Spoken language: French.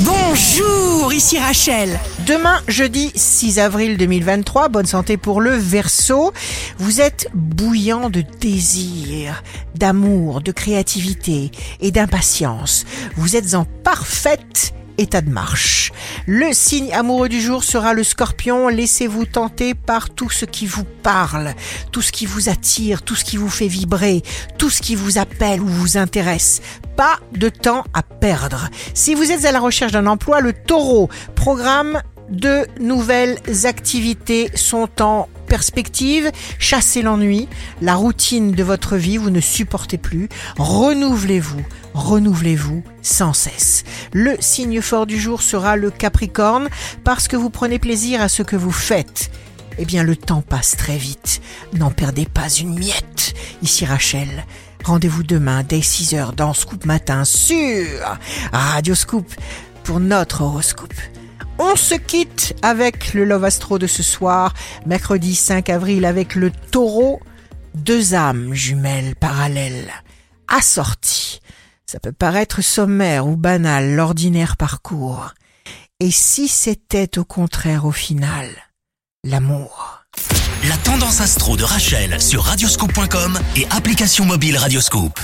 Bonjour, ici Rachel. Demain, jeudi 6 avril 2023, bonne santé pour le Verseau. Vous êtes bouillant de désir, d'amour, de créativité et d'impatience. Vous êtes en parfaite état de marche. Le signe amoureux du jour sera le scorpion. Laissez-vous tenter par tout ce qui vous parle, tout ce qui vous attire, tout ce qui vous fait vibrer, tout ce qui vous appelle ou vous intéresse. Pas de temps à perdre. Si vous êtes à la recherche d'un emploi, le taureau programme de nouvelles activités sont en perspective, chassez l'ennui, la routine de votre vie, vous ne supportez plus, renouvelez-vous, renouvelez-vous sans cesse. Le signe fort du jour sera le Capricorne, parce que vous prenez plaisir à ce que vous faites. Eh bien, le temps passe très vite. N'en perdez pas une miette. Ici Rachel. Rendez-vous demain dès 6h dans Scoop Matin sur Radio Scoop pour notre horoscope. On se quitte avec le Love Astro de ce soir, mercredi 5 avril, avec le taureau, deux âmes jumelles parallèles, assorties. Ça peut paraître sommaire ou banal, l'ordinaire parcours. Et si c'était au contraire au final, l'amour? La tendance astro de Rachel sur radioscope.com et application mobile Radioscope.